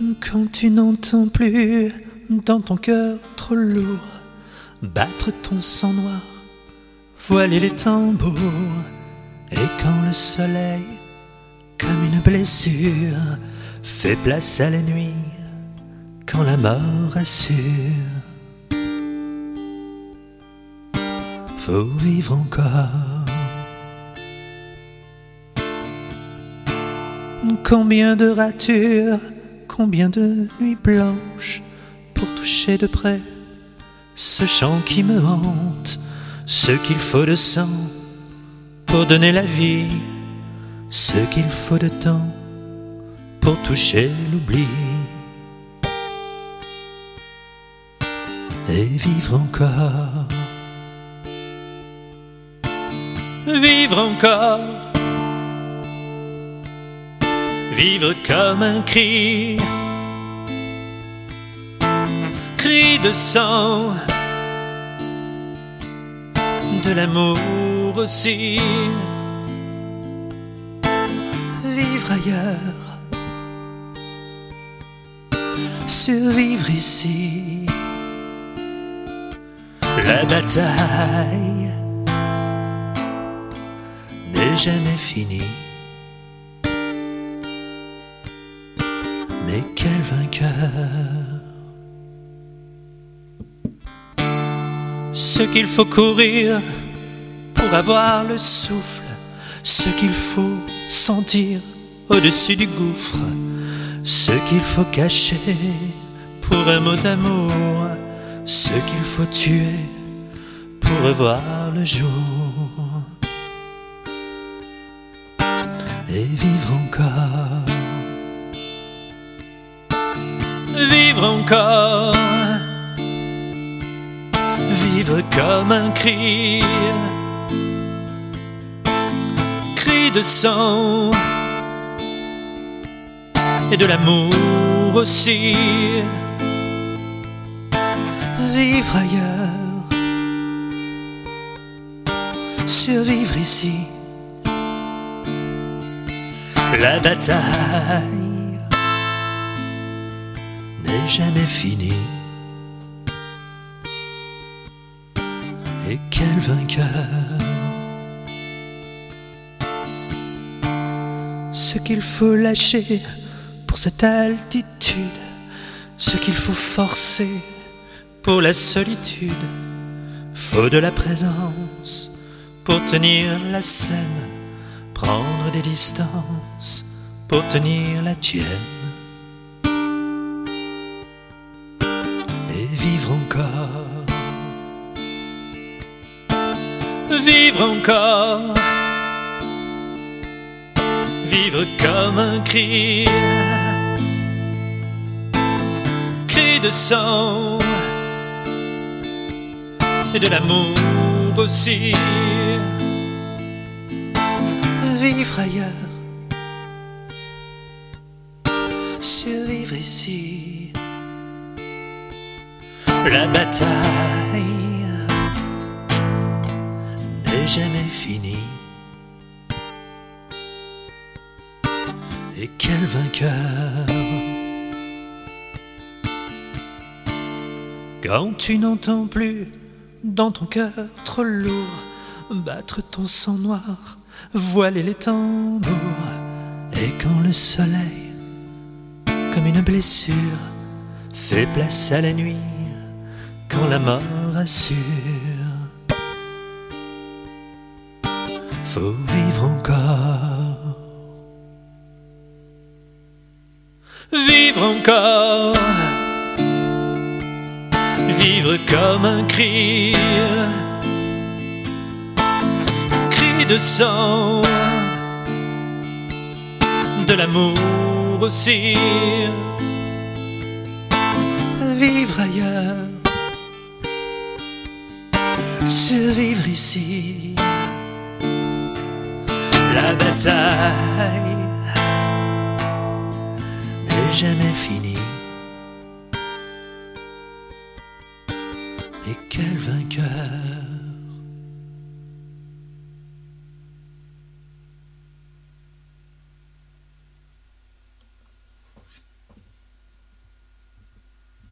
Quand tu n'entends plus dans ton cœur trop lourd battre ton sang noir, voiler les tambours, et quand le soleil, comme une blessure, fait place à la nuit, quand la mort assure, faut vivre encore. Combien de ratures, combien de nuits blanches pour toucher de près ce chant qui me hante, ce qu'il faut de sang pour donner la vie, ce qu'il faut de temps pour toucher l'oubli et vivre encore. Vivre encore vivre comme un cri, cri de sang, de l'amour aussi, vivre ailleurs, survivre ici, la bataille n'est jamais finie. Vainqueur. Ce qu'il faut courir pour avoir le souffle, ce qu'il faut sentir au-dessus du gouffre, ce qu'il faut cacher pour un mot d'amour, ce qu'il faut tuer pour revoir le jour vivre comme un cri, cri de sang. Et de l'amour aussi, vivre ailleurs, survivre ici, la bataille n'est jamais fini. Et quel vainqueur Ce qu'il faut lâcher pour cette altitude, ce qu'il faut forcer pour la solitude, faut de la présence pour tenir la scène, prendre des distances pour tenir la tienne. Vivre encore. Vivre comme un cri. Cri de sang. Et de l'amour aussi. Vivre ailleurs. Survivre ici la bataille jamais finie. Et quel vainqueur Quand tu n'entends plus dans ton cœur trop lourd battre ton sang noir, voiler les tambours, et quand le soleil, comme une blessure, fait place à la nuit, quand la mort assure. Faut vivre encore. Vivre encore. Vivre comme un cri. Cri de sang. De l'amour aussi. Vivre ailleurs survivre ici. La bataille n'est jamais finie. Et quel vainqueur